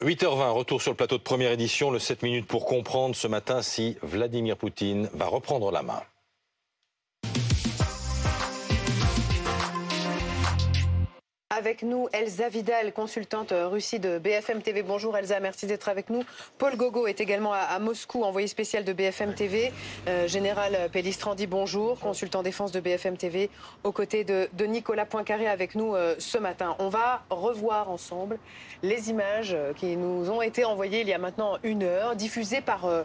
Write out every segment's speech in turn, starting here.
8h20, retour sur le plateau de première édition, le 7 minutes pour comprendre ce matin si Vladimir Poutine va reprendre la main. Avec nous, Elsa Vidal, consultante Russie de BFM TV. Bonjour Elsa, merci d'être avec nous. Paul Gogo est également à, Moscou, envoyé spécial de BFM TV. Euh, Général Pellistrandi, bonjour, consultant défense de BFM TV, aux côtés de, Nicolas Poincaré avec nous euh, ce matin. On va revoir ensemble les images qui nous ont été envoyées il y a maintenant une heure, diffusées par... Euh,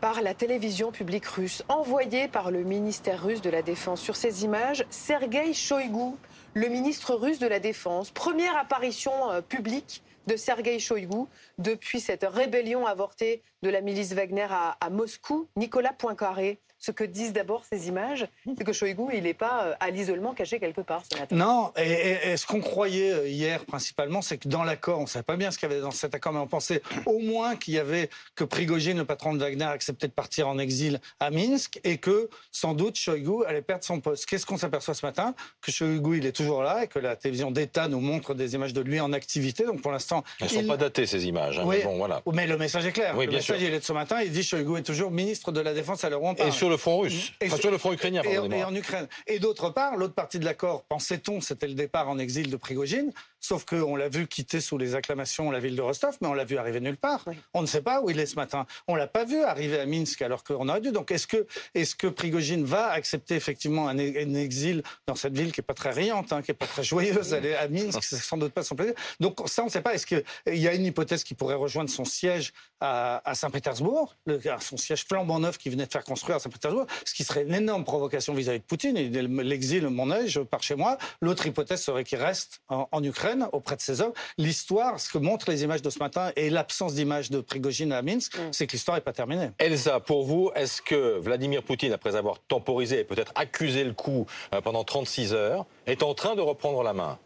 par la télévision publique russe, envoyées par le ministère russe de la Défense. Sur ces images, Sergei Shoigu, le ministre russe de la Défense. Première apparition euh, publique de Sergei Shoigu depuis cette rébellion avortée de la milice Wagner à, à Moscou. Nicolas Poincaré, ce que disent d'abord ces images, c'est que Shoigu, il n'est pas euh, à l'isolement caché quelque part ce matin. Non, et, ce qu'on croyait euh, hier principalement, c'est que dans l'accord, on ne savait pas bien ce qu'il y avait dans cet accord, mais on pensait au moins qu'il y avait que Prigogine, le patron de Wagner, acceptait de partir en exil à Minsk et que sans doute Shoigu allait perdre son poste. Qu'est-ce qu'on s'aperçoit ce matin? Que Shoigu, il est toujours là et que la télévision d'État nous montre des images de lui en activité. Donc pour l'instant. Elles ne sont pas datées ces images. Hein, oui, mais, bon, voilà. mais le message est clair. Oui, le bien message, sûr. il est de ce matin. Il dit Shoigu est toujours ministre de la Défense à l'heure où on parle. Et sur le front russe. Et sur le front ukrainien, et, et en Ukraine. Et d'autre part, l'autre partie de l'accord, pensait-on, c'était le départ en exil de Prigogine. Sauf qu'on l'a vu quitter sous les acclamations la ville de Rostov, mais on l'a vu arriver nulle part. On ne sait pas où il est ce matin. On l'a pas vu arriver à Minsk alors qu'on aurait dû. Donc est-ce que, est-ce que Prigogine va accepter effectivement un, exil dans cette ville qui est pas très riante, hein, qui est pas très joyeuse Elle est à Minsk, c'est sans doute pas son plaisir. Donc ça, on ne sait pas. Est-ce qu'il y a une hypothèse qui pourrait rejoindre son siège à, Saint-Pétersbourg, son siège flambant neuf qui venait de faire construire à Saint-Pétersbourg, ce qui serait une énorme provocation vis-à-vis de Poutine. L'exil, mon je pars chez moi. L'autre hypothèse serait qu'il reste en, en Ukraine auprès de ses hommes. L'histoire, ce que montrent les images de ce matin et l'absence d'image de Prigogine à Minsk, mm. c'est que l'histoire n'est pas terminée. Elsa, pour vous, est-ce que Vladimir Poutine, après avoir temporisé et peut-être accusé le coup euh, pendant 36 heures, est en train de reprendre la main?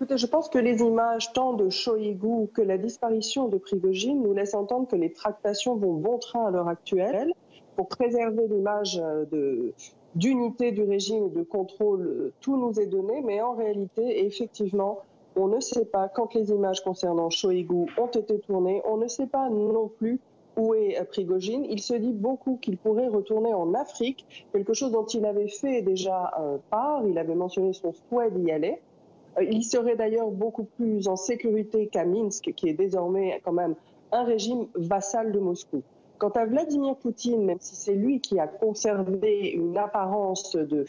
Écoutez, je pense que les images tant de Shoigu que la disparition de Prigogine nous laissent entendre que les tractations vont bon train à l'heure actuelle pour préserver l'image euh, d'unité du régime et de contrôle, tout nous est donné, mais en réalité, effectivement, on ne sait pas quand les images concernant Shoigu ont été tournées, on ne sait pas non plus où est Prigogine. Il se dit beaucoup qu'il pourrait retourner en Afrique, quelque chose dont il avait fait déjà euh, part, il avait mentionné son souhait d'y aller. Il serait d'ailleurs beaucoup plus en sécurité qu'à Minsk, qui est désormais quand même un régime vassal de Moscou. Quant à Vladimir Poutine, même si c'est lui qui a conservé une apparence de,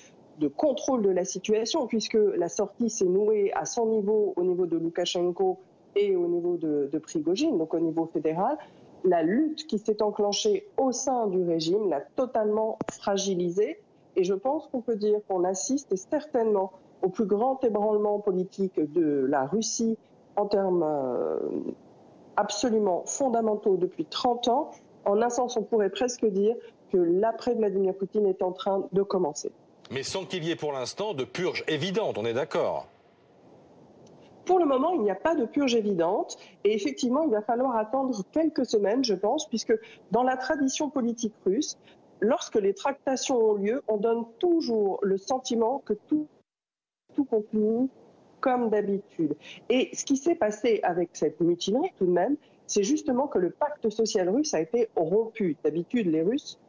contrôle de la situation, puisque la sortie s'est nouée à son niveau, au niveau de Loukachenko et au niveau de, de Prigogine, donc au niveau fédéral, la lutte qui s'est enclenchée au sein du régime l'a totalement fragilisé. Et je pense qu'on peut dire qu'on assiste certainement au plus grand ébranlement politique de la Russie en termes euh, absolument fondamentaux depuis 30 ans en un sens, on pourrait presque dire que l'après Vladimir Poutine est en train de commencer. Mais sans qu'il y ait pour l'instant de purge évidente, on est d'accord? Pour le moment, il n'y a pas de purge évidente. Et effectivement, il va falloir attendre quelques semaines, je pense, puisque dans la tradition politique russe, lorsque les tractations ont lieu, on donne toujours le sentiment que tout, tout continue comme d'habitude. Et ce qui s'est passé avec cette mutinerie, tout de même, c'est justement que le pacte social russe a été rompu. D'habitude, les Russes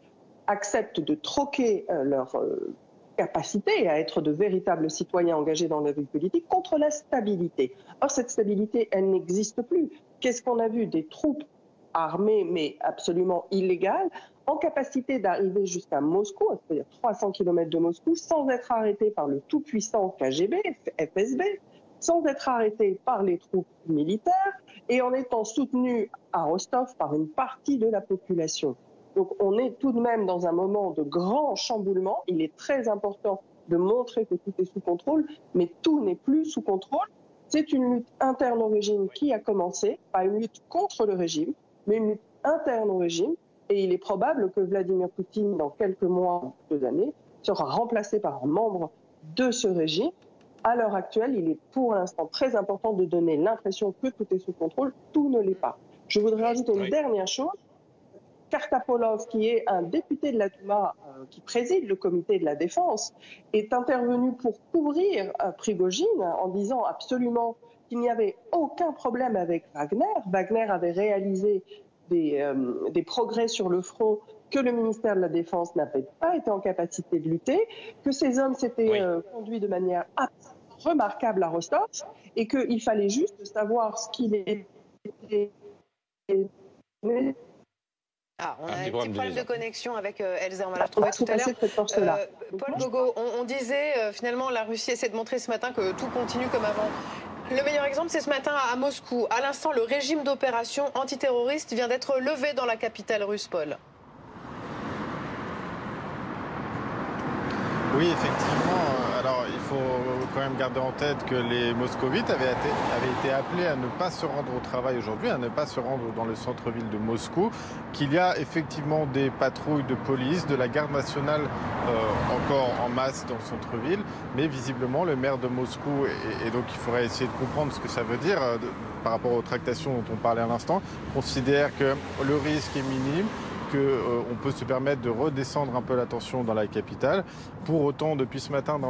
acceptent de troquer euh, leur euh, capacité à être de véritables citoyens engagés dans la vie politique contre la stabilité. Or, cette stabilité, elle n'existe plus. Qu'est-ce qu'on a vu? Des troupes armées, mais absolument illégales, en capacité d'arriver jusqu'à Moscou, c'est-à-dire 300 km de Moscou, sans être arrêtées par le tout-puissant KGB, FSB, sans être arrêtés par les troupes militaires et en étant soutenus à Rostov par une partie de la population. Donc on est tout de même dans un moment de grand chamboulement. Il est très important de montrer que tout est sous contrôle, mais tout n'est plus sous contrôle. C'est une lutte interne au régime qui a commencé, pas une lutte contre le régime, mais une lutte interne au régime. Et il est probable que Vladimir Poutine, dans quelques mois, deux années, sera remplacé par un membre de ce régime à l'heure actuelle, il est pour l'instant très important de donner l'impression que tout est sous contrôle. Tout ne l'est pas. Je voudrais ajouter une dernière chose. Kartapolov, qui est un député de la Douma euh, qui préside le comité de la défense, est intervenu pour couvrir euh, Prigogine en disant absolument qu'il n'y avait aucun problème avec Wagner. Wagner avait réalisé des, euh, des, progrès sur le front que le ministère de la Défense n'avait pas été en capacité de lutter, que ces hommes s'étaient euh, conduits de manière remarquable à Rostov et qu'il fallait juste savoir ce qu'il était. Ah, on a un petit problème de connexion avec euh, Elsa, on va la retrouver tout à l'heure. Euh, Paul Gogo, on, disait euh, finalement la Russie essaie de montrer ce matin que tout continue comme avant. Le meilleur exemple, c'est ce matin à Moscou. À l'instant, le régime d'opération antiterroriste vient d'être levé dans la capitale russe, Paul. Oui, effectivement alors, il faut quand même garder en tête que les moscovites avaient été, appelés à ne pas se rendre au travail aujourd'hui, à ne pas se rendre dans le centre-ville de Moscou, qu'il y a effectivement des patrouilles de police, de la garde nationale euh, encore en masse dans le centre-ville, mais visiblement le maire de Moscou, et, donc il faudrait essayer de comprendre ce que ça veut dire euh, par rapport aux tractations dont on parlait à l'instant, considère que le risque est minime qu'on euh, peut se permettre de redescendre un peu la tension dans la capitale. Pour autant, depuis ce matin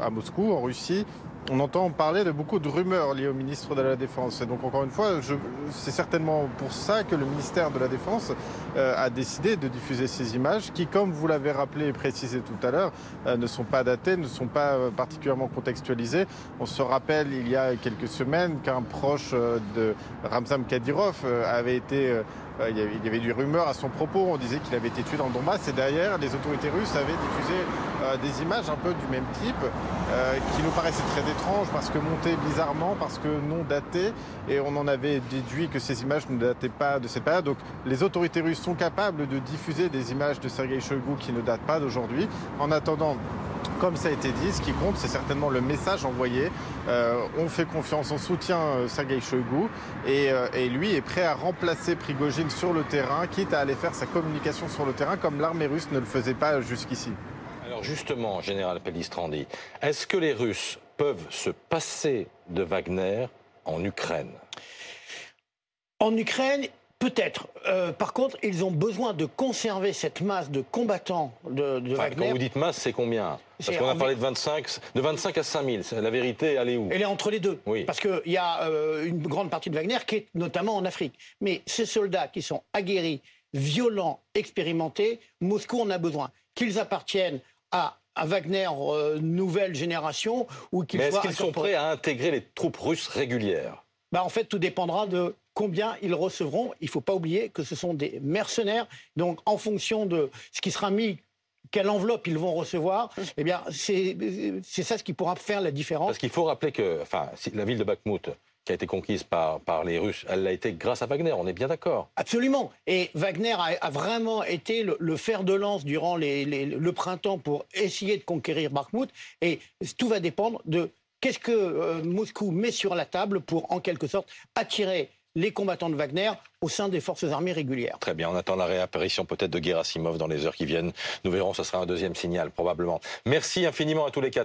à Moscou, en Russie, on entend parler de beaucoup de rumeurs liées au ministre de la Défense. Et donc, encore une fois, c'est certainement pour ça que le ministère de la Défense euh, a décidé de diffuser ces images qui, comme vous l'avez rappelé et précisé tout à l'heure, euh, ne sont pas datées, ne sont pas particulièrement contextualisées. On se rappelle, il y a quelques semaines, qu'un proche de Ramzan Kadyrov avait été il y, avait, du rumeur à son propos, on disait qu'il avait été tué dans le Donbass et derrière les autorités russes avaient diffusé des images un peu du même type qui nous paraissaient très étrange parce que monté bizarrement, parce que non daté, et on en avait déduit que ces images ne dataient pas de cette période. Donc les autorités russes sont capables de diffuser des images de Sergei Shoigu qui ne datent pas d'aujourd'hui. En attendant, comme ça a été dit, ce qui compte, c'est certainement le message envoyé. Euh, on fait confiance, on soutient euh, Sergei Shoigu et, euh, et, lui est prêt à remplacer Prigogine sur le terrain, quitte à aller faire sa communication sur le terrain comme l'armée russe ne le faisait pas jusqu'ici. Alors justement, général Pellistrandi, est-ce que les Russes peuvent se passer de Wagner en Ukraine? En Ukraine, Peut-être. Euh, par contre, ils ont besoin de conserver cette masse de combattants de, Wagner. Quand vous dites masse, c'est combien? Parce qu'on a parlé de 25, de 25 à 5000. La vérité, elle est où? Elle est entre les deux. Oui. Parce qu'il y a euh, une grande partie de Wagner qui est notamment en Afrique. Mais ces soldats qui sont aguerris, violents, expérimentés, Moscou en a besoin. Qu'ils appartiennent à à Wagner euh, nouvelle génération ou qu'ils est-ce qu'ils sont prêts à intégrer les troupes russes régulières? Bah, En fait, tout dépendra de combien ils recevront. Il ne faut pas oublier que ce sont des mercenaires. Donc, en fonction de ce qui sera mis quelle enveloppe ils vont recevoir, eh bien, c'est ça ce qui pourra faire la différence. Parce qu'il faut rappeler que enfin, la ville de Bakhmut, qui a été conquise par, par les Russes, elle l'a été grâce à Wagner, on est bien d'accord. Absolument. Et Wagner a, vraiment été le, fer de lance durant le printemps pour essayer de conquérir Bakhmut. Et tout va dépendre de qu'est-ce que euh, Moscou met sur la table pour, en quelque sorte, attirer les combattants de Wagner au sein des forces armées régulières. Très bien, on attend la réapparition peut-être de Gerasimov dans les heures qui viennent. Nous verrons, ce sera un deuxième signal probablement. Merci infiniment à tous les quatre.